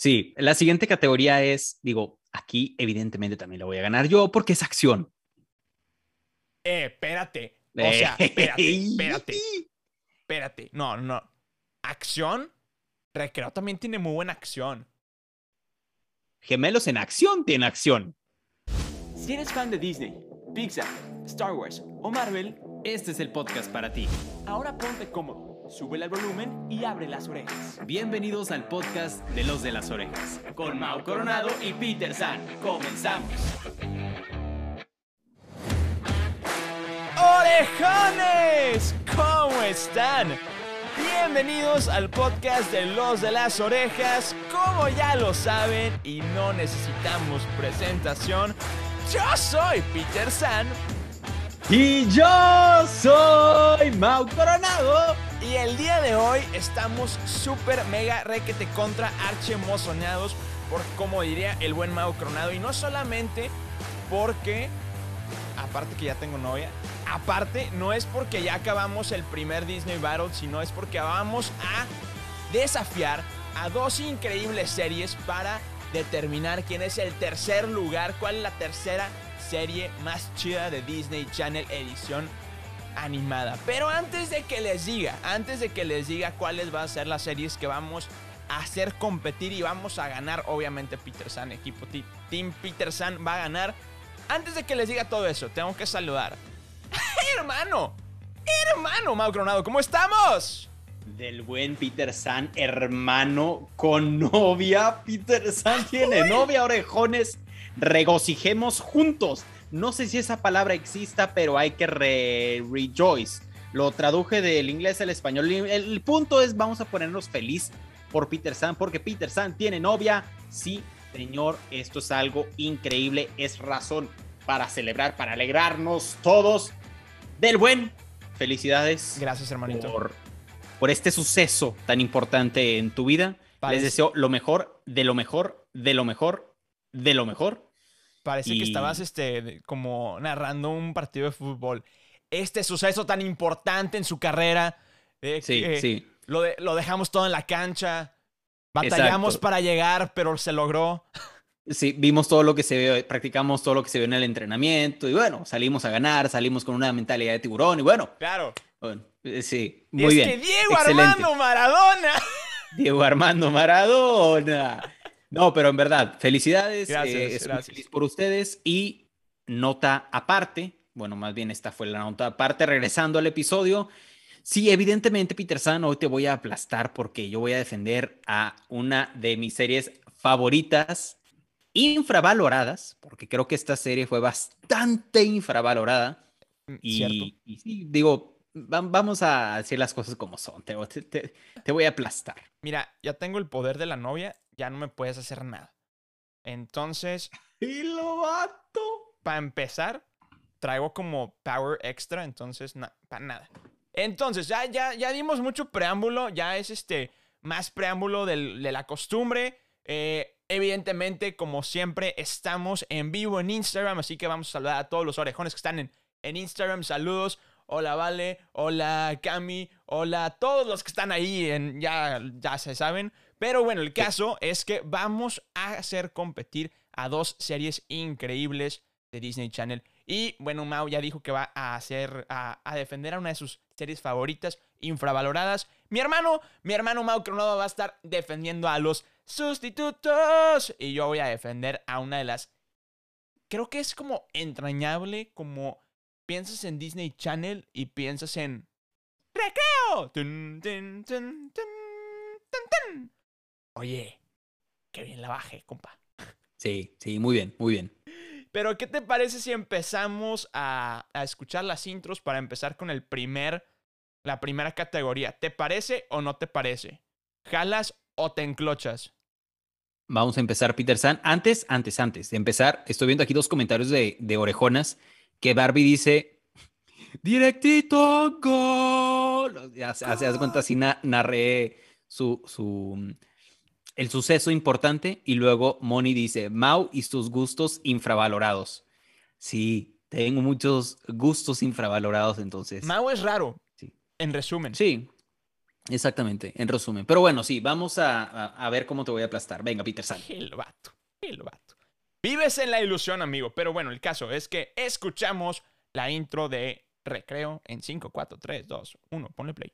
Sí, la siguiente categoría es, digo, aquí evidentemente también la voy a ganar yo porque es acción. Eh, espérate. O sea, espérate, espérate. Espérate. No, no. Acción. Recreo también tiene muy buena acción. Gemelos en acción tiene acción. Si eres fan de Disney, Pixar, Star Wars o Marvel, Este es el podcast para ti. ahora ponte cómodo, sube el volumen y abre las orejas. Bienvenidos al podcast de los de las orejas. Con Mau Coronado y Peter San. Comenzamos. ¡Orejones! ¿Cómo están? Bienvenidos al podcast de Los de las Orejas. Como ya lo saben y no necesitamos presentación, yo soy Peter San Y yo soy Mau Coronado. Y el día de hoy estamos súper mega requete contra archi emocionados por como diría el buen Mau Coronado. Y no solamente porque aparte que ya tengo novia, aparte no es porque ya acabamos el primer Disney Battle, sino es porque vamos a desafiar a dos increíbles series para determinar quién es el tercer lugar, cuál es la tercera serie más chida de Disney Channel edición animada. Pero antes de que les diga, antes de que les diga cuáles van a ser las series que vamos a hacer competir y vamos a ganar, obviamente Peter San, equipo Team Peter San va a ganar. Antes de que les diga todo eso, tengo que saludar. hermano! ¡Hermano Mau Coronado! ¿Cómo estamos? Del buen Peter San, hermano con novia. Peter San tiene novia, orejones. Regocijemos juntos. No sé si esa palabra exista, pero hay que re rejoice. Lo traduje del inglés al español. El, punto es, vamos a ponernos feliz por Peter San, porque Peter San tiene novia. Sí, señor, esto es algo increíble. Es razón para celebrar, para alegrarnos todos del buen. Felicidades Gracias, hermanito. por, por este suceso tan importante en tu vida. Parece- Les deseo lo mejor, de lo mejor, de lo mejor, de lo mejor. Parece que estabas este, como narrando un partido de fútbol. Este suceso tan importante en su carrera. eh, Sí, sí. Lo, de- lo dejamos todo en la cancha. Batallamos Exacto. para llegar, pero se logró. Sí, vimos todo lo que se vio, practicamos todo lo que se vio en el entrenamiento y bueno, salimos a ganar, salimos con una mentalidad de tiburón y bueno, Claro. bueno, eh, sí, muy es bien. que Diego excelente. Armando Maradona. Diego Armando Maradona. No, pero en verdad, felicidades. Gracias, eh, estoy gracias. feliz por ustedes. Y nota aparte, bueno, más bien esta fue la nota aparte, regresando al episodio. Sí, evidentemente, Peter San, hoy te voy a aplastar porque yo voy a defender a una de mis series favoritas, infravaloradas, porque creo que esta serie fue bastante infravalorada. Cierto. Y, y sí, digo, va- vamos a decir las cosas como son. Te- te voy a aplastar. Mira, ya tengo el poder de la novia, ya no me puedes hacer nada. Entonces, ¡Y lo vato! para empezar, traigo como power extra, entonces, para nada. Entonces, ya, ya, ya dimos mucho preámbulo, ya es este más preámbulo del- de la costumbre. Eh, evidentemente, como siempre, estamos en vivo en Instagram, así que vamos a saludar a todos los orejones que están en, en Instagram. Saludos. Hola Vale, hola Cami, hola a todos los que están ahí, en, ya, ya se saben. Pero bueno, el caso es que vamos a hacer competir a dos series increíbles de Disney Channel. Y bueno, Mau ya dijo que va a hacer, a, a defender a una de sus series favoritas, infravaloradas. Mi hermano, mi hermano Mau Coronado va a estar defendiendo a los sustitutos. Y yo voy a defender a una de las... Creo que es como entrañable, como piensas en Disney Channel y piensas en... ¡Recreo! Tun. Oye, qué bien la bajé, compa. Sí, sí, muy bien, muy bien. Pero, ¿qué te parece si empezamos a, a escuchar las intros para empezar con el primer, la primera categoría? ¿Te parece o no te parece? ¿Jalas o te enclochas? Vamos a empezar, Peter San. Antes, antes, antes de empezar, estoy viendo aquí dos comentarios de, de orejonas que Barbie dice, directito, gol. Ya se hace cuenta, así na- narré su, su, el suceso importante y luego Moni dice, Mau y sus gustos infravalorados. Sí, tengo muchos gustos infravalorados entonces. Mau es raro, Sí. en resumen. Sí, Exactamente, en resumen. Pero bueno, sí, vamos a, a, a ver cómo te voy a aplastar. Venga, Peter San. El vato, el vato. Vives en la ilusión, amigo. Pero bueno, el caso es que escuchamos la intro de Recreo en 5, 4, 3, 2, 1. Ponle play.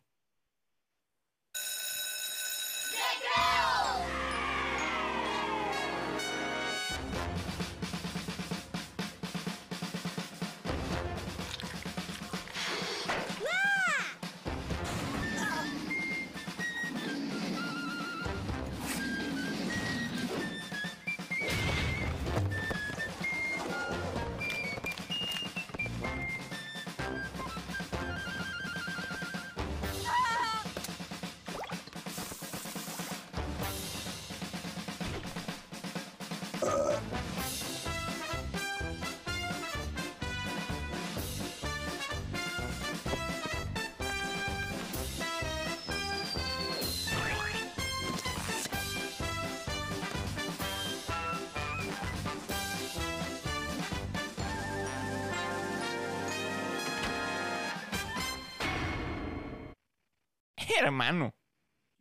Hermano.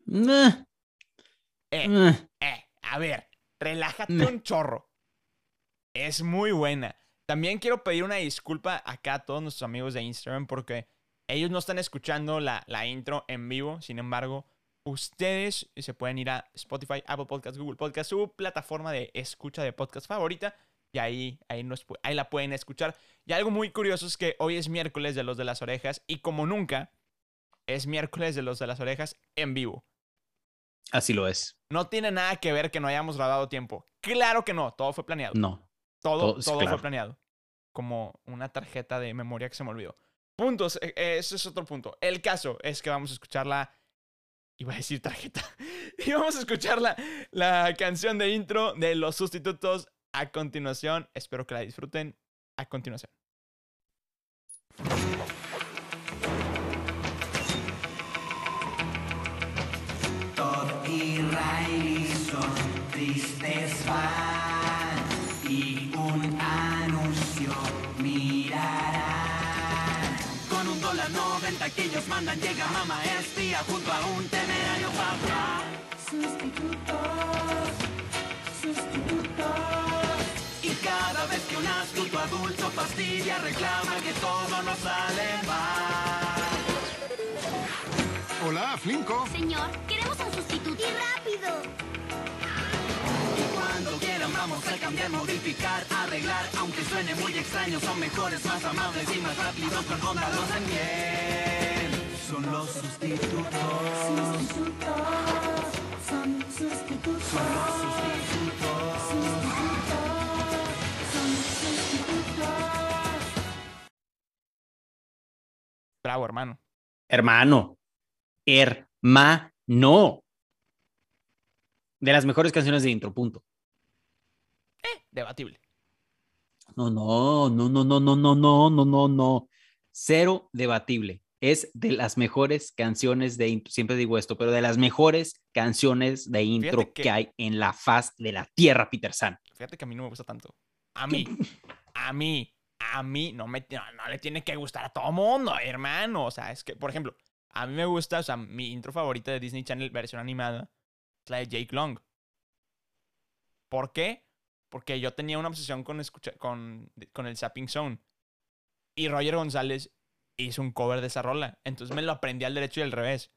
Nah, Eh, nah. eh, a ver, relájate un chorro. Es muy buena. También quiero pedir una disculpa acá a todos nuestros amigos de Instagram porque ellos no están escuchando la, la intro en vivo. Sin embargo, ustedes se pueden ir a Spotify, Apple Podcast, Google Podcast, su plataforma de escucha de podcast favorita. Y ahí, ahí, nos ahí la pueden escuchar. Y algo muy curioso es que hoy es miércoles de los de las orejas. Y como nunca, es miércoles de los de las orejas en vivo. Así lo es. No tiene nada que ver que no hayamos grabado tiempo. Claro que no, todo fue planeado. No. todo todo- sí, todo claro. fue planeado. Como una tarjeta de memoria que se me olvidó. Puntos, eh, eh, ese es otro punto. El caso es que vamos a escuchar la... Iba a decir tarjeta. y vamos a escuchar la, la canción de intro de los sustitutos a continuación. Espero que la disfruten a continuación. Y un anuncio mirarán. Con un dólar noventa que ellos mandan llega mamá espía junto a un temerario papá. Sustitutos, sustitutos. Y cada vez que un astuto adulto fastidia reclama que todo nos sale mal. Hola, Flinko. Señor, queremos un sustituto. ¡Y rápido! Cuando quieran vamos a cambiar, modificar, arreglar Aunque suene muy extraño, son mejores, más amables y más rápidos Con Honda los en bien Son los sustitutos Sustitutos, son sustitutos. Son los sustitutos Son sustitutos. Bravo, hermano. Hermano. Hermano. De las mejores canciones de intro, punto. Debatible. No, no, no, no, no, no, no, no, no, no, no. Cero debatible. Es de las mejores canciones de intro. Siempre digo esto, pero de las mejores canciones de intro que- que... hay en la faz de la tierra, Peter San. Fíjate que a mí no me gusta tanto. A mí, a mí, a mí no, me, no, no le tiene que gustar a todo mundo, hermano. O sea, es que, por ejemplo, a mí me gusta, o sea, mi intro favorita de Disney Channel versión animada es la de Jake Long. ¿Por qué? Porque yo tenía una obsesión con, escuchar, con, con el Zapping Zone. Y Roger González hizo un cover de esa rola. Entonces me lo aprendí al derecho y al revés.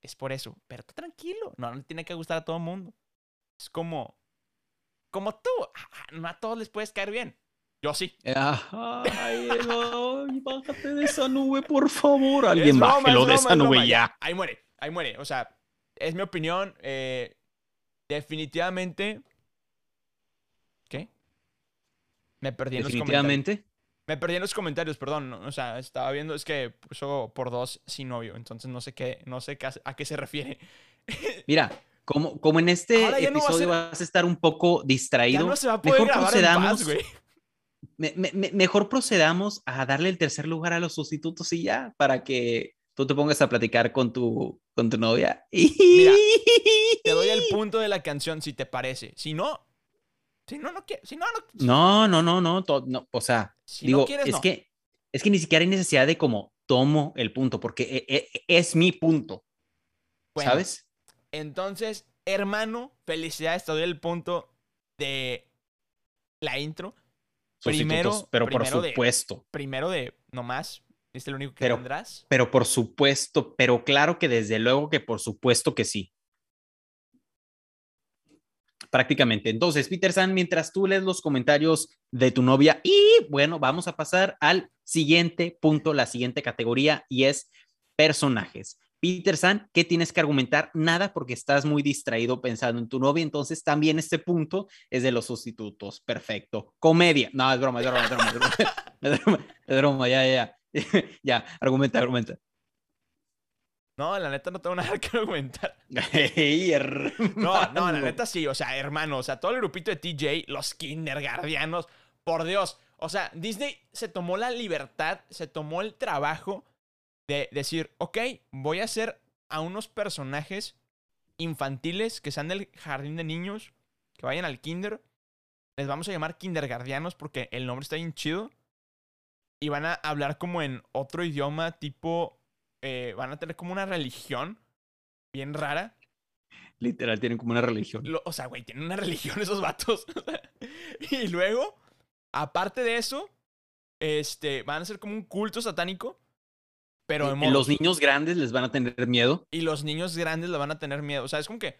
Es por eso. Pero tú tranquilo. No le tiene que gustar a todo el mundo. Es como. Como tú. Ah, No a todos les puedes caer bien. Yo sí. Ay, ay, bájate de esa nube, por favor. Alguien broma, bájelo es de broma, esa es nube broma, ya. Ahí muere. Ahí muere. O sea, es mi opinión. eh, definitivamente. ¿Qué? Me perdí en los comentarios. Me perdí en los comentarios, perdón. O sea, estaba viendo, es que puso por dos sin novio. Entonces no sé qué, no sé a qué se refiere. Mira, como, como en este Ahora ya no va a episodio ser- vas a estar un poco distraído, no se va a poder mejor procedamos, paz, me- me- mejor procedamos a darle el tercer lugar a los sustitutos y ya, para que tú te pongas a platicar con tu, con tu novia. Mira, Te doy el punto de la canción si te parece. Si no, si no, no quiero. Si no, no. No, no, no, no, to- no, o sea, Si digo, no quieres, es no. que es que ni siquiera hay necesidad de como tomo el punto, porque e- e- es mi punto. Bueno, ¿sabes? Entonces, hermano, felicidades, te doy el punto de la intro. primero- pero por de- supuesto. Primero de nomás, es el único que Pero- tendrás. Pero por supuesto, pero claro que desde luego que por supuesto que sí. Prácticamente. Entonces, Peter San, mientras tú lees los comentarios de tu novia, y bueno, vamos a pasar al siguiente punto, la siguiente categoría, y es personajes. Peter San, ¿qué tienes que argumentar? Nada, porque estás muy distraído pensando en tu novia. Entonces, también este punto es de los sustitutos. Perfecto. Comedia. No, es broma, es broma, es broma. Es broma, es es ya, ya. ya, argumenta, argumenta. No, la neta no tengo nada que argumentar. Ey, No, no, la neta sí, o sea, hermano, o sea, todo el grupito de TJ, los kindergardianos, por Dios. O sea, Disney se tomó la libertad, se tomó el trabajo de decir, ok, voy a hacer a unos personajes infantiles que sean del jardín de niños, que vayan al kinder. Les vamos a llamar kindergardianos porque el nombre está bien chido. Y van a hablar como en otro idioma, tipo, eh, van a tener como una religión bien rara. Literal, tienen como una religión. Lo- o sea, güey, tienen una religión esos vatos. y luego, aparte de eso, este, van a ser como un culto satánico. Pero de modos. los niños grandes les van a tener miedo. Y los niños grandes le van a tener miedo. O sea, es como que,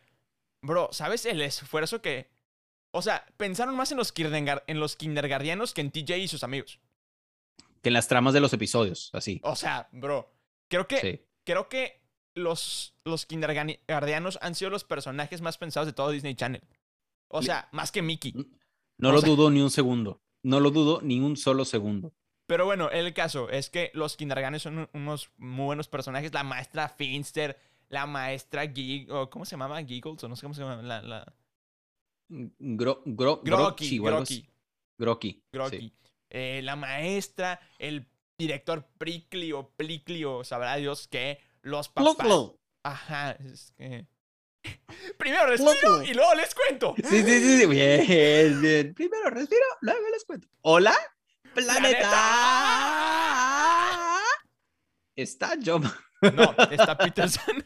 bro, ¿sabes el esfuerzo que... O sea, pensaron más en los, en los kindergardianos que en TJ y sus amigos. Que en las tramas de los episodios, así. O sea, bro, creo que, Sí. creo que los, los kindergardianos han sido los personajes más pensados de todo Disney Channel. O Le- sea, más que Mickey. No o lo sea- dudo ni un segundo. No lo dudo ni un solo segundo. Pero bueno, el caso es que los kindergartens son unos muy buenos personajes. La maestra Finster, la maestra Gig... o ¿Cómo se llamaba? Giggles, o no sé cómo se llama. La, la... Gro, gro, Grocky, Grocky. Grocky, Grocky. Grocky. sí. Eh, la maestra, el director Prickly o Plickly o sabrá Dios qué. Los papás. Ploclo. Ajá, es que... Primero respiro y luego les cuento. Sí, sí, sí, sí. Bien, bien. Primero respiro, luego les cuento. Hola, planeta. Está John. No, está Peter San,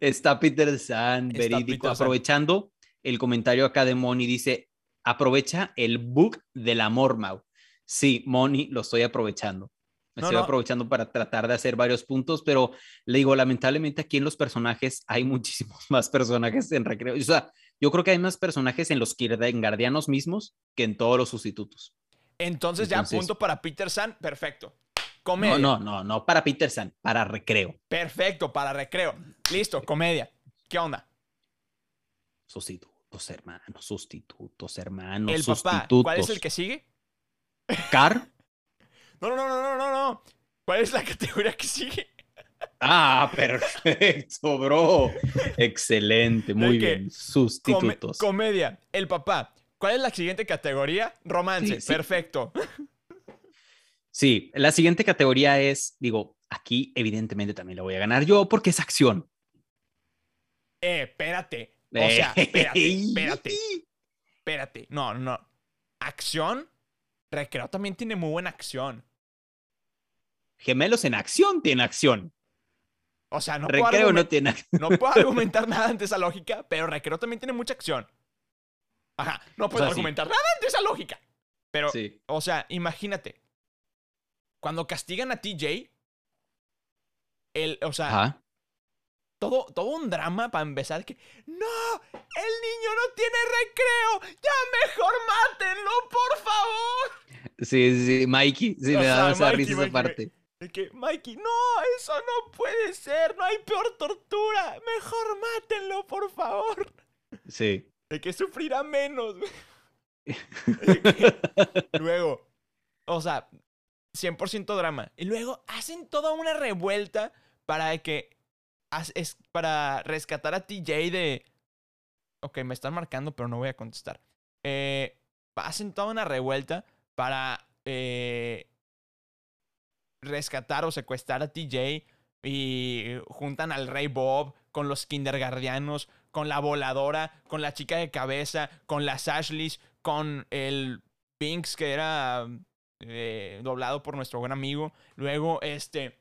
Está verídico, Peter San. aprovechando el comentario acá de Moni, dice, aprovecha el book del amor, Mau. Sí, Moni, lo estoy aprovechando. Me No, estoy no. aprovechando para tratar de hacer varios puntos, pero le digo, lamentablemente aquí en los personajes hay muchísimos más personajes en recreo. O sea, yo creo que hay más personajes en los Guardianos mismos que en todos los sustitutos. Entonces, ya Entonces- punto para Peter San. Perfecto. Comedia. No, no, no, no para Peter San, para recreo. Perfecto, para recreo. Listo, comedia. ¿Qué onda? Sustitutos, hermanos, sustitutos, hermanos, el papá. sustitutos. ¿Cuál es el que sigue? Car. No, no, no, no, no, no. ¿Cuál es la categoría que sigue? Ah, perfecto, bro. Excelente, muy bien. Sustitutos. comedia. El papá. ¿Cuál es la siguiente categoría? Romance. Sí, sí. Perfecto. Sí, la siguiente categoría es, digo, aquí evidentemente también la voy a ganar yo porque es acción. Eh, espérate. O sea, espérate, espérate, espérate. No, no. Acción. Recreo también tiene muy buena acción. Gemelos en acción tiene acción. O sea, no puedo, Recreo no argumen- tiene acción. no puedo argumentar nada ante esa lógica, pero Recreo también tiene mucha acción. Ajá, no puedo sea, sí. argumentar nada ante esa lógica. Pero, Sí. o sea, imagínate. Cuando castigan a TJ, el, o sea, Ajá. todo, todo un drama para empezar que no, el niño no tiene recreo, ya mejor mátenlo, por favor. Sí, sí, Mikey. Sí, O me da esa Mikey, risa esa parte. De que, Mikey, no, eso no puede ser, no hay peor tortura, mejor mátenlo, por favor. Sí. De que sufrirá menos. Que- Luego, o sea, 100% drama. Y luego hacen toda una revuelta para que. Es para rescatar a TJ de. Ok, me están marcando, pero no voy a contestar. Eh, hacen toda una revuelta para eh, rescatar o secuestrar a TJ. Y juntan al Rey Bob con los kindergardianos, con la voladora, con la chica de cabeza, con las Ashleys, con el Binks que era eh, doblado por nuestro buen amigo. Luego, este.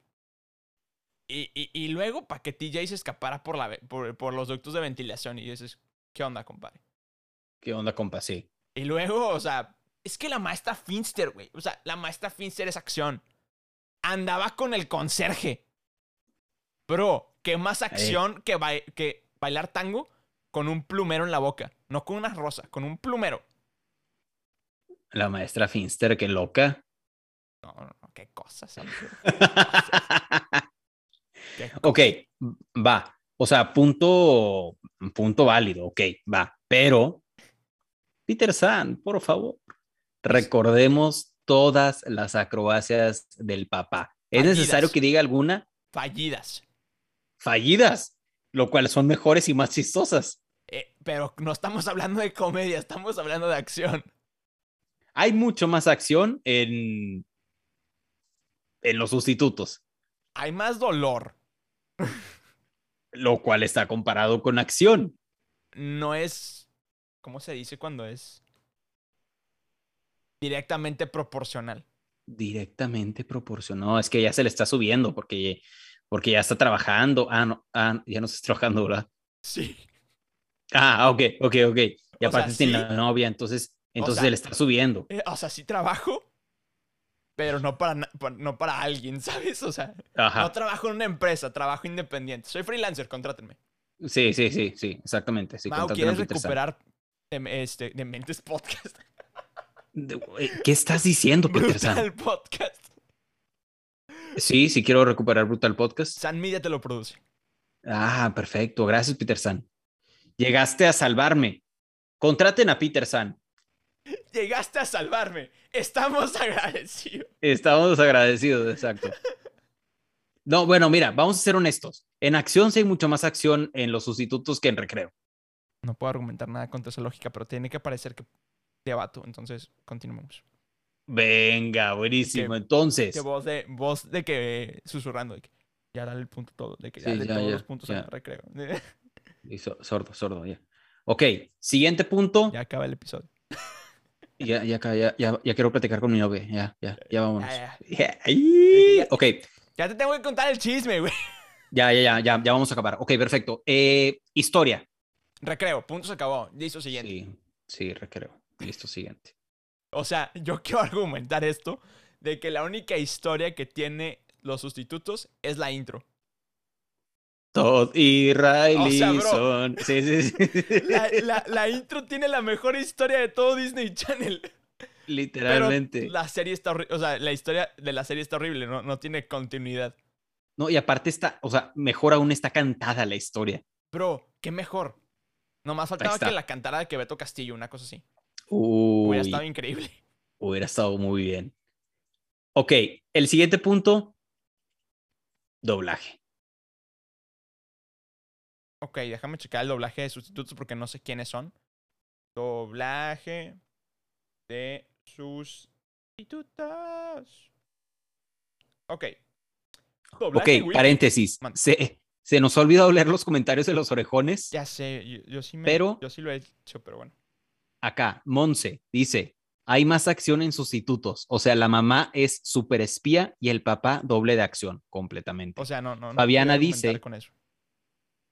Y, y- y luego para que TJ se escapara por, la, por, por los ductos de ventilación. Y dices, ¿qué onda, compadre? ¿Qué onda, compa? Sí. Y luego, o sea, es que la maestra Finster, güey. O sea, la maestra Finster es acción. Andaba con el conserje. Bro, ¿qué más acción que, bai- que bailar tango con un plumero en la boca? No con una rosa, con un plumero. La maestra Finster, qué loca. No, no, no, qué cosas. Qué ok, va. O sea, punto, punto válido, ok, va. Pero, Peter San, por favor, recordemos todas las acrobacias del papá. ¿Es Fallidas. necesario que diga alguna? Fallidas. Fallidas, lo cual son mejores y más chistosas. Eh, pero no estamos hablando de comedia, estamos hablando de acción. Hay mucho más acción en, en los sustitutos, Hay más dolor. lo cual está comparado con acción. No es. ¿Cómo se dice cuando es? Directamente proporcional. Directamente proporcionado. Es que ya se le está subiendo porque, porque ya está trabajando. Ah, no, ah, ya no está trabajando, ¿verdad? Sí. Ah, ok, ok, ok. Y O sea, aparte tiene sí. la novia, entonces, entonces sea, se le está subiendo. Eh, o sea, sí trabajo, pero no para, no para alguien, ¿sabes? O sea, Ajá. no trabajo en una empresa, trabajo independiente. Soy freelancer, contrátenme. Sí, sí, sí, sí, exactamente. Sí, Mau, ¿quieres recuperar de, este, de Mentes Podcast? Eh, ¿Qué estás diciendo, Peter San? Brutal Podcast. Sí, sí quiero recuperar Brutal Podcast. San Media te lo produce. Ah, perfecto. Gracias, Peter San. Llegaste a salvarme. Contraten a Peter San. Llegaste a salvarme. Estamos agradecidos. Estamos agradecidos, exacto. No, bueno, mira, vamos a ser honestos. En acción sí hay mucho más acción en los sustitutos que en recreo. No puedo argumentar nada contra esa lógica, pero tiene que parecer que debato. Entonces, continuemos. Venga, buenísimo. Que- Entonces, Que voz de, voz de que susurrando, de que ya dale el punto todo, de que ya Sí, dale ya, todos ya, los puntos recreo. y so- sordo, sordo, ya. Ok, siguiente punto. ya acaba el episodio. Ya, ya, ya, ya, ya quiero platicar con mi novia. Ya, ya, ya vámonos. Ya. Ok, Ya te tengo que contar el chisme, güey. ya, ya, ya, ya, ya vamos a acabar. Ok, perfecto. Eh, historia. Recreo, punto se acabó. Listo, siguiente. Sí, sí, recreo. Listo, siguiente. O sea, yo quiero argumentar esto de que la única historia que tiene los sustitutos es la intro. Todd y Riley O sea, bro. son- Sí, sí, sí. La, la- la intro tiene la mejor historia de todo Disney Channel. Pero Literalmente. la serie está horrible. O sea, la historia de la serie está horrible, no, no tiene continuidad. No, y aparte está, o sea, mejor aún está cantada la historia. Bro, qué mejor. Nomás faltaba que la cantara de que Beto Castillo, una cosa así. Uy, Hubiera estado increíble. hubiera estado muy bien. Ok, el siguiente punto, doblaje. Ok, déjame checar el doblaje de sustitutos porque no sé quiénes son. Doblaje de sustitutos. Ok. Doblaje, ok, paréntesis. Se, se nos ha olvidado leer los comentarios de los orejones. Ya sé, yo, yo sí me, Pero- yo sí lo he hecho, pero bueno. Acá, Monse dice, hay más acción en sustitutos. O sea, la mamá es super espía y el papá doble de acción, completamente. O sea, no, no. no Fabiana dice- Con eso.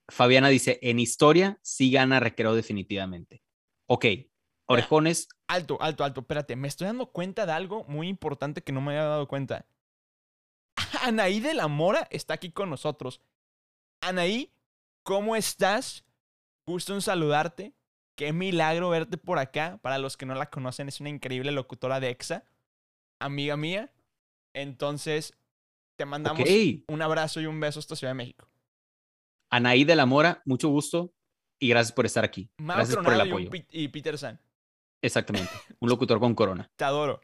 Fabiana dice, en historia sí gana recreo definitivamente. Ok, orejones, Alto, alto, alto. Espérate, me estoy dando cuenta de algo muy importante que no me había dado cuenta. Anaí de la Mora está aquí con nosotros. Anaí, ¿cómo estás? Gusto en saludarte. Qué milagro verte por acá. Para los que no la conocen, es una increíble locutora de EXA. Amiga mía. Entonces, te mandamos un abrazo y un beso hasta Ciudad de México. Anaí de la Mora, mucho gusto y gracias por estar aquí. Mau Gracias por el y, apoyo. Pit- y Peter San. Exactamente. Un locutor con corona. Te adoro.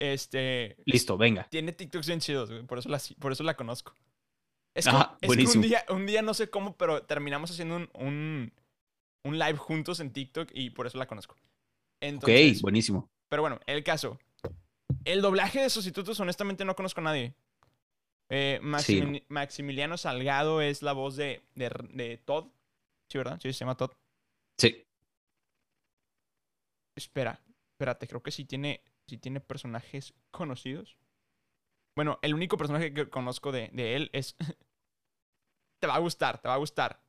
Este. Listo, venga. Tiene TikToks bien chidos, güey. Por eso la, por eso la conozco. Es, que un día, un día no sé cómo, pero terminamos haciendo un, un, un live juntos en TikTok y por eso la conozco. Entonces, ok, buenísimo. pero bueno, el caso. El doblaje de sustitutos, honestamente, no conozco a nadie. Eh, Sí, Maximiliano Salgado es la voz de, de, de Todd. Sí, ¿verdad? Sí, se llama Todd. Sí. Espera, espérate, creo que sí tiene, sí tiene personajes conocidos. Bueno, el único personaje que conozco de, de él es te va a gustar, te va a gustar.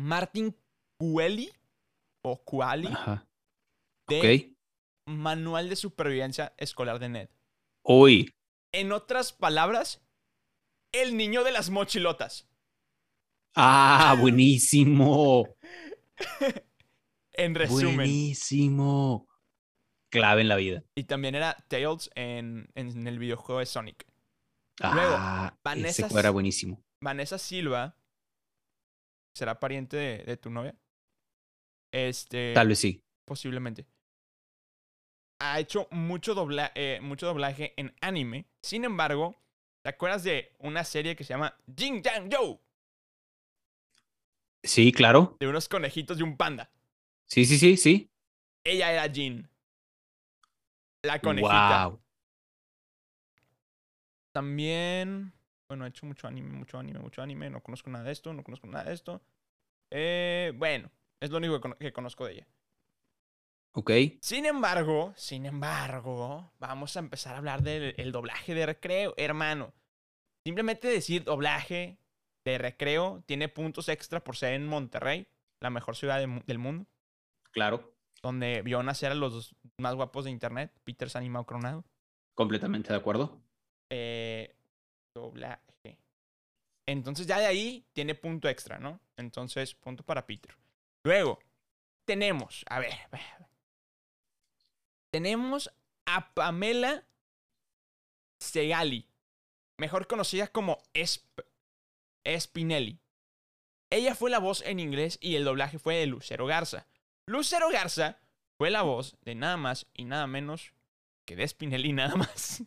Martin Cueli o Cuali Ajá. de. Manual de Supervivencia Escolar de Ned. Uy. En otras palabras, el niño de las mochilotas. Ah, buenísimo. En resumen. Buenísimo. Clave en la vida. Y también era Tails en, en el videojuego de Sonic. Luego, Ah, Vanessa ese era buenísimo. Vanessa Silva. ¿Será pariente de, de tu novia? Este. Tal vez sí. Posiblemente. Ha hecho mucho, dobla- eh, mucho doblaje en anime. Sin embargo, ¿te acuerdas de una serie que se llama Jin Yang Joe? Sí, claro. De unos conejitos y un panda. Sí, sí, sí, sí. Ella era Jin. La conejita. Wow. También. Bueno, he hecho mucho anime, mucho anime, mucho anime. No conozco nada de esto, no conozco nada de esto. Eh, bueno, es lo único que, cono- que conozco de ella. Ok. Sin embargo, sin embargo, vamos a empezar a hablar del el doblaje de recreo, hermano. Simplemente decir doblaje de recreo tiene puntos extra por ser en Monterrey, la mejor ciudad de del mundo, Claro. donde vio nacer a los más guapos de internet, Peter San y Mau Coronado. Completamente de acuerdo. Eh, doblaje. Entonces ya de ahí tiene punto extra, ¿no? Entonces, punto para Peter. Luego, tenemos, a ver, a ver, tenemos a Pamela Segali, mejor conocida como Esp Spinelli. Ella fue la voz en inglés y el doblaje fue de Lucero Garza. Lucero Garza fue la voz de nada más y nada menos que de Spinelli nada más.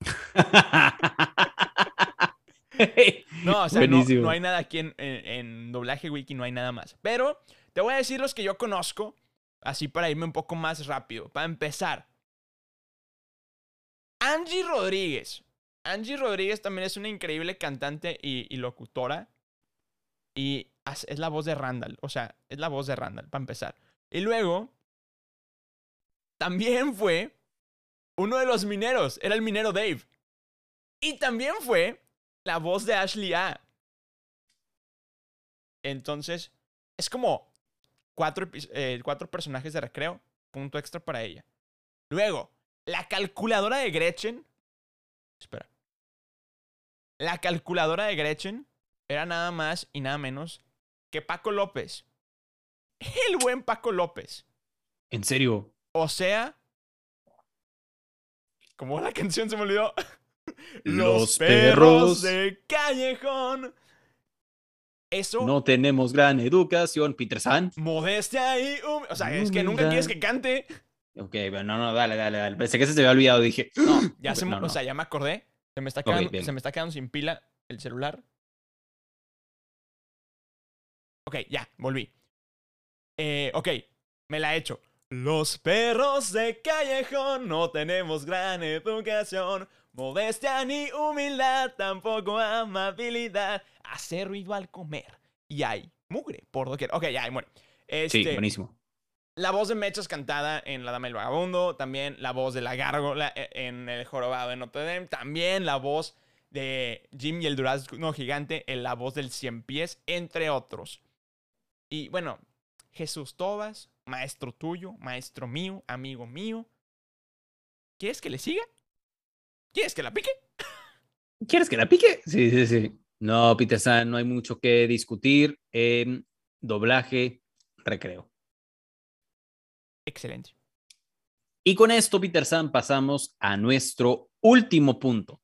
No, o sea, no, no hay nada aquí en, en- en doblaje wiki, no hay nada más. Pero te voy a decir los que yo conozco, así para irme un poco más rápido. Para empezar, Angie Rodríguez. Angie Rodríguez también es una increíble cantante y, y locutora. Y es la voz de Randall. O sea, es la voz de Randall, para empezar. Y luego, también fue uno de los mineros. Era el minero Dave. Y también fue la voz de Ashley A. Entonces, es como cuatro, eh, cuatro personajes de recreo. Punto extra para ella. Luego, la calculadora de Gretchen. Espera. La calculadora de Gretchen era nada más y nada menos que Paco López. El buen Paco López. en serio. O sea, como la canción se me olvidó. Los perros de callejón. Eso, No tenemos gran educación, Peter San. modestia y O sea, es que nunca quieres que cante. Ok, no, no, dale, dale, dale. Pensé que se te había olvidado, dije. No, ya se, No, me- no. o sea, ya me acordé. Se me está quedando, se me está quedando sin pila el celular. Ok, ya, volví. Eh, ok, me la he hecho. Los perros de callejón no tenemos gran educación, modestia ni humildad, tampoco amabilidad. Hace ruido al comer y hay mugre por doquier. Ok, ya, bueno. Sí, Este, buenísimo. la voz de Mechas cantada en La Dama del Vagabundo. También la voz de la gárgola eh, en El Jorobado de Notre Dame. También la voz de Jim y el Durazno Gigante en la voz del Cien Pies, entre otros. Y bueno, Jesús Tobas, maestro tuyo, maestro mío, amigo mío. ¿Quieres que le siga? ¿Quieres que la pique? ¿Quieres que la pique? Sí, sí, sí. No, Peter San, no hay mucho que discutir. Em, doblaje, recreo. Excelente. Y con esto, Peter San, pasamos a nuestro último punto.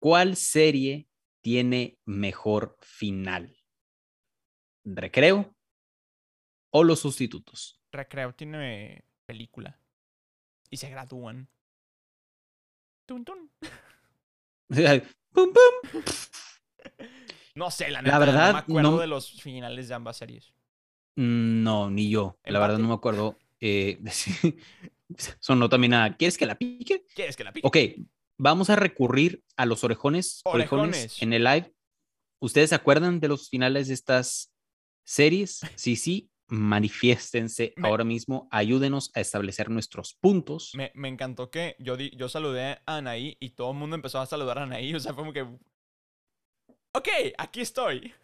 ¿Cuál serie tiene mejor final? ¿Recreo o los sustitutos? Recreo tiene película. Y se gradúan. Tun, tun. Pum, pum. No sé, la La neta, verdad, no me acuerdo no- de los finales de ambas series. Mm, No, ni yo. La verdad no me acuerdo. Eh. Sonó también a. ¿Quieres que la pique? ¿Quieres que la pique? Ok, vamos a recurrir a los orejones, orejones Orejones. en el live. ¿Ustedes se acuerdan de los finales de estas series? Sí, sí, manifiéstense Me- ahora mismo. Ayúdenos a establecer nuestros puntos. Me, me encantó que yo, di- yo saludé a Anaí y todo el mundo empezó a saludar a Anaí. O sea, fue como que Ok, aquí estoy.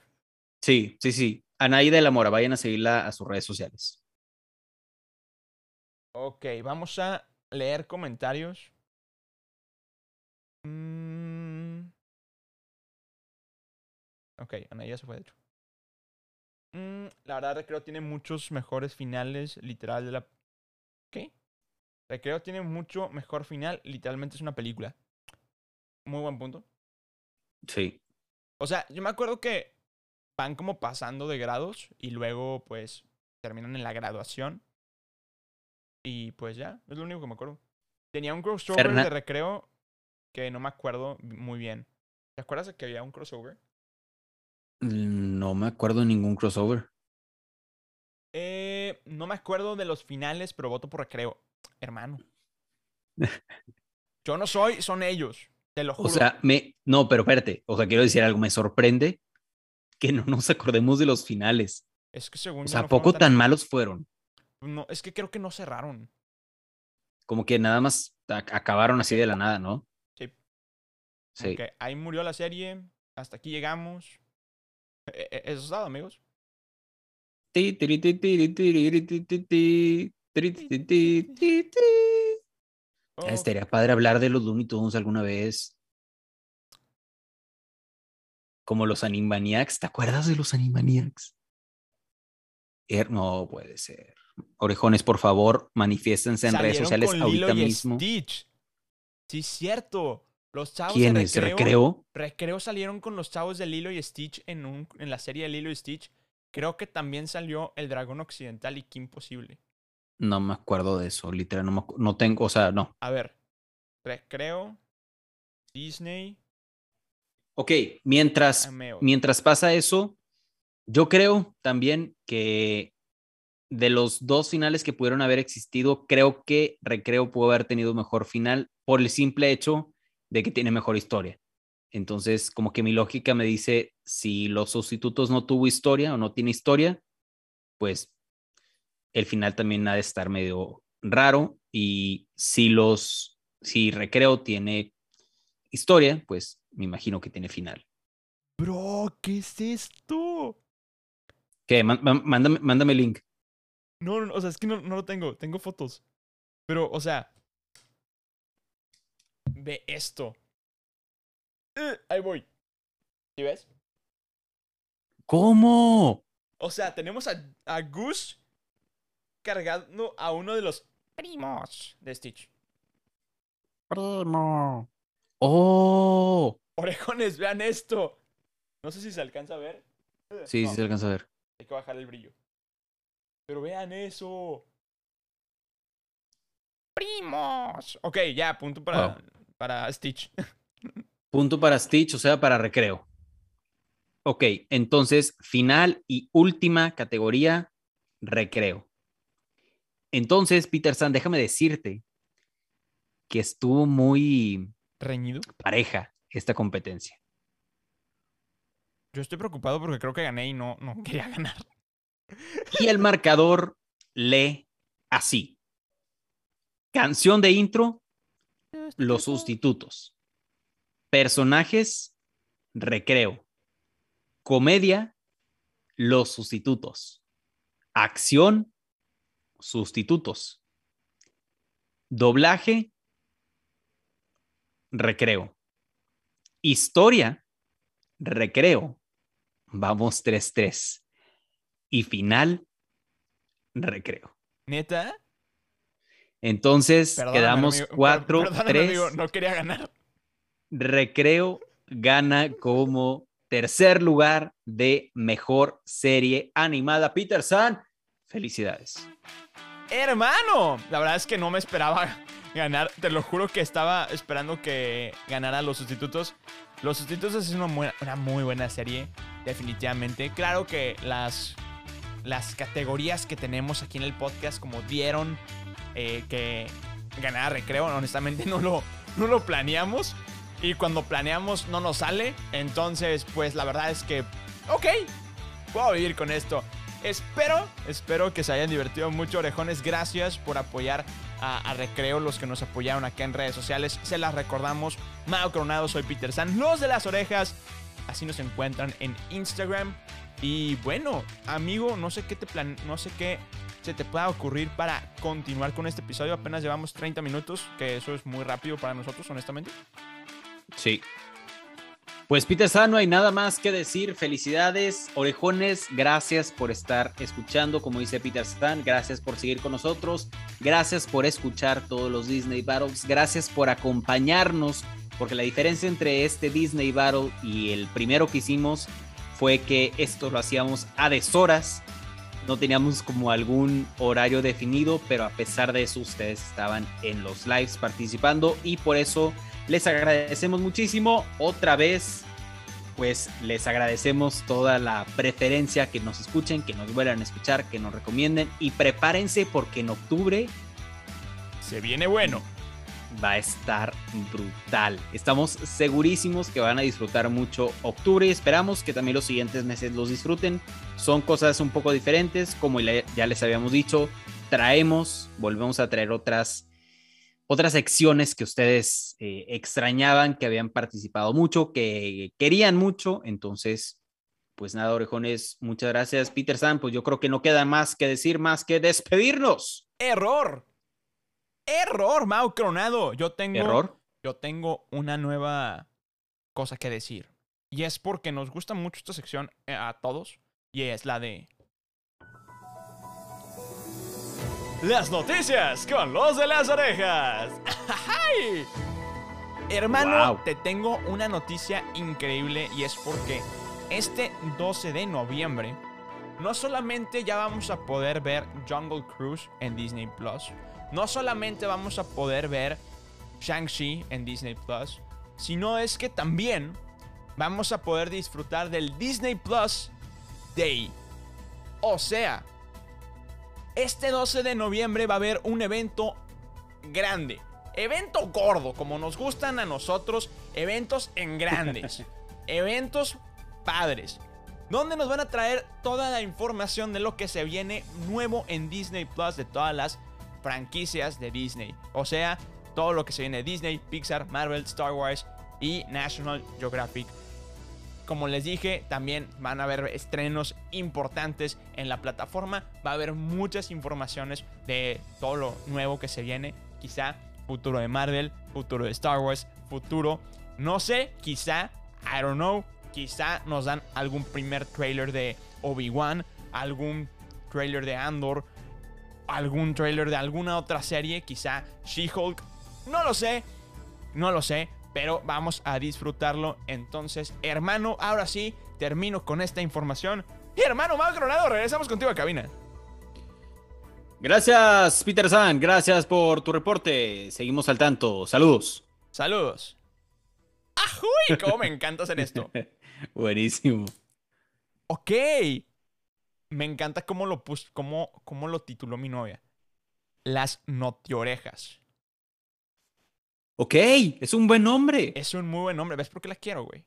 Sí, sí, sí. Anaí de la Mora, vayan a seguirla a sus redes sociales. Ok, vamos a leer comentarios. Mm. Ok, Ana ya se fue, de hecho. Mm, la verdad, Recreo tiene muchos mejores finales, literal, de la... ¿Qué? Recreo tiene mucho mejor final, literalmente es una película. Muy buen punto. Sí. O sea, yo me acuerdo que van como pasando de grados y luego pues terminan en la graduación. Y pues ya, es lo único que me acuerdo. Tenía un crossover Fernan- de recreo que no me acuerdo muy bien. ¿Te acuerdas de que había un crossover? No me acuerdo de ningún crossover. Eh, no me acuerdo de los finales, pero voto por recreo. Hermano. Yo no soy, son ellos. Te lo juro. O sea, me. No, pero espérate. O sea, quiero decir algo. Me sorprende que no nos acordemos de los finales. es que según O sea, ¿a no fueron poco tan malos fueron? No, es que creo que no cerraron. Como que nada más ac- acabaron así de la nada, ¿no? Sí. Ahí murió la serie. Hasta aquí llegamos. E- e- Eso es todo, amigos. Oh, Estaría padre hablar de los Looney Tunes alguna vez. Como los Animaniacs. ¿Te acuerdas de los Animaniacs? Er- no puede ser. Orejones, por favor, manifiéstense en redes sociales ahorita mismo. Stitch. Sí, es cierto. Los chavos recreo, ¿Recreo? Recreo salieron con los chavos de Lilo y Stitch en, un, en la serie de Lilo y Stitch. Creo que también salió El Dragón Occidental y Kim Possible. No me acuerdo de eso, literal. No, me no tengo, o sea, no. A ver. Recreo. Disney. Ok, mientras, Cameo. mientras pasa eso, yo creo también que de los dos finales que pudieron haber existido, creo que Recreo pudo haber tenido mejor final por el simple hecho de que tiene mejor historia. Entonces, como que mi lógica me dice, si los sustitutos no tuvo historia o no tiene historia, pues el final también ha de estar medio raro. Y si los, si Recreo tiene historia, pues me imagino que tiene final. Bro, ¿qué es esto? ¿Qué? Mándame, mándame link. No, no, no, o sea, es que no, no lo tengo. Tengo fotos. Pero, o sea. Ve esto. Eh, ahí voy. ¿Sí ves? ¿Cómo? O sea, tenemos a, a Gus cargando a uno de los primos de Stitch. Primo. Oh. Orejones, vean esto. No sé si se alcanza a ver. Eh, Sí, no, sí se alcanza a ver. Hay que bajar el brillo. Pero vean eso. Primos. Ok, ya, punto para, Wow. Para Stitch. Punto para Stitch, o sea, para recreo. Ok, entonces, final y última categoría, recreo. Entonces, Peter San, déjame decirte que estuvo muy Reñido. pareja esta competencia. Yo estoy preocupado porque creo que gané y no, no quería ganar. Y el marcador lee así. Canción de intro, los sustitutos. Personajes, recreo. Comedia, los sustitutos. Acción, sustitutos. Doblaje, recreo. Historia, recreo. Vamos 3-3. Y final, recreo. ¿Neta? Entonces Perdóname, quedamos amigo, per- 4, perdóname, 3. amigo, no quería ganar. Recreo gana como tercer lugar de mejor serie animada. Peter San, felicidades. Hermano, la verdad es que no me esperaba ganar. Te lo juro que estaba esperando que ganara los sustitutos. Los sustitutos es una, buena- una muy buena serie, definitivamente. Claro que las, las categorías que tenemos aquí en el podcast, como dieron eh, que ganara recreo, honestamente no lo, no lo planeamos. Y cuando planeamos no nos sale. Entonces, pues la verdad es que, ok, puedo vivir con esto. Espero, espero que se hayan divertido mucho, orejones. Gracias por apoyar a, Recreo, los que nos apoyaron acá en redes sociales. Se las recordamos. Mao Coronado, soy Peter San, los de las orejas. Así nos encuentran en Instagram. Y bueno, amigo, no sé qué te plan, no sé qué se te pueda ocurrir para continuar con este episodio. Apenas llevamos 30 minutos, que eso es muy rápido para nosotros, honestamente. Sí. Pues Peter San, no hay nada más que decir. Felicidades, orejones. Gracias por estar escuchando, como dice Peter San. Gracias por seguir con nosotros. Gracias por escuchar todos los Disney Battles. Gracias por acompañarnos, porque la diferencia entre este Disney Battle y el primero que hicimos fue que esto lo hacíamos a deshoras. No teníamos como algún horario definido, pero a pesar de eso ustedes estaban en los lives participando y por eso les agradecemos muchísimo. Otra vez, pues les agradecemos toda la preferencia que nos escuchen, que nos vuelvan a escuchar, que nos recomienden y prepárense porque en octubre Se viene bueno. Va a estar brutal. Estamos segurísimos que van a disfrutar mucho octubre y esperamos que también los siguientes meses los disfruten. Son cosas un poco diferentes, como ya les habíamos dicho, traemos, volvemos a traer otras otras secciones que ustedes eh, extrañaban, que habían participado mucho, que querían mucho. Entonces, pues nada, orejones, muchas gracias, Peter San. Pues yo creo que no queda más que decir, más que despedirnos. ¡Error! ¡Error, Mau Coronado! Yo tengo. Error. Yo tengo una nueva cosa que decir. Y es porque nos gusta mucho esta sección eh, a todos. Y es la de. Las noticias con los de las orejas. ¡Ay! Hermano, Wow. te tengo una noticia increíble y es porque este 12 de noviembre no solamente ya vamos a poder ver Jungle Cruise en Disney Plus, no solamente vamos a poder ver Shang-Chi en Disney Plus, sino es que también vamos a poder disfrutar del Disney Plus Day. O sea, este 12 de noviembre va a haber un evento grande. Evento gordo, como nos gustan a nosotros, eventos en grandes. eventos padres. Donde nos van a traer toda la información de lo que se viene nuevo en Disney Plus de todas las franquicias de Disney. O sea, todo lo que se viene de Disney, Pixar, Marvel, Star Wars y National Geographic. Como les dije, también van a haber estrenos importantes en la plataforma. Va a haber muchas informaciones de todo lo nuevo que se viene. Quizá futuro de Marvel, futuro de Star Wars, futuro, no sé, quizá, I don't know, quizá nos dan algún primer trailer de Obi-Wan, algún trailer de Andor, algún trailer de alguna otra serie, quizá She-Hulk, no lo sé, no lo sé, pero vamos a disfrutarlo. Entonces, hermano, ahora sí, termino con esta información. Y hermano, Mau Coronado, regresamos contigo a cabina. Gracias, Peter San. Gracias por tu reporte. Seguimos al tanto. Saludos. Saludos. ¡Ajuy! ¿Cómo me encanta hacer esto? Buenísimo. Ok. Me encanta cómo lo pus, cómo, cómo lo tituló mi novia. Las notiorejas. Ok, es un buen nombre. Es un muy buen nombre. ¿Ves por qué la quiero, güey?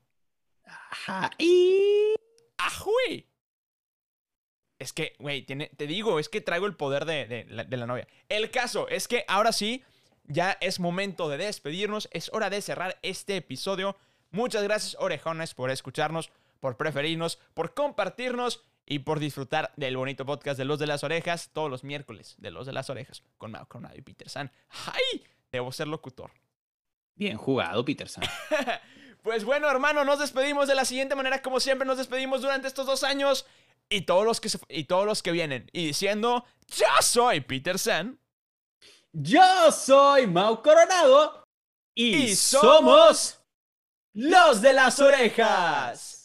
Ajá. Y... ¡Ajuy! Es que, güey, tiene- te digo, es que traigo el poder de, de la, de la novia. El caso es que ahora sí, ya es momento de despedirnos. Es hora de cerrar este episodio. Muchas gracias, orejones, por escucharnos, por preferirnos, por compartirnos y por disfrutar del bonito podcast de Los de las Orejas todos los miércoles de Los de las Orejas con Mau Coronado y Peter San. ¡Ay! Debo ser locutor. Bien jugado, Peter San. Pues bueno, hermano, nos despedimos de la siguiente manera, como siempre nos despedimos durante estos dos años y todos los que, se- y todos los que vienen. Y diciendo, yo soy Peter San. Yo soy Mau Coronado y, Y somos los de las orejas.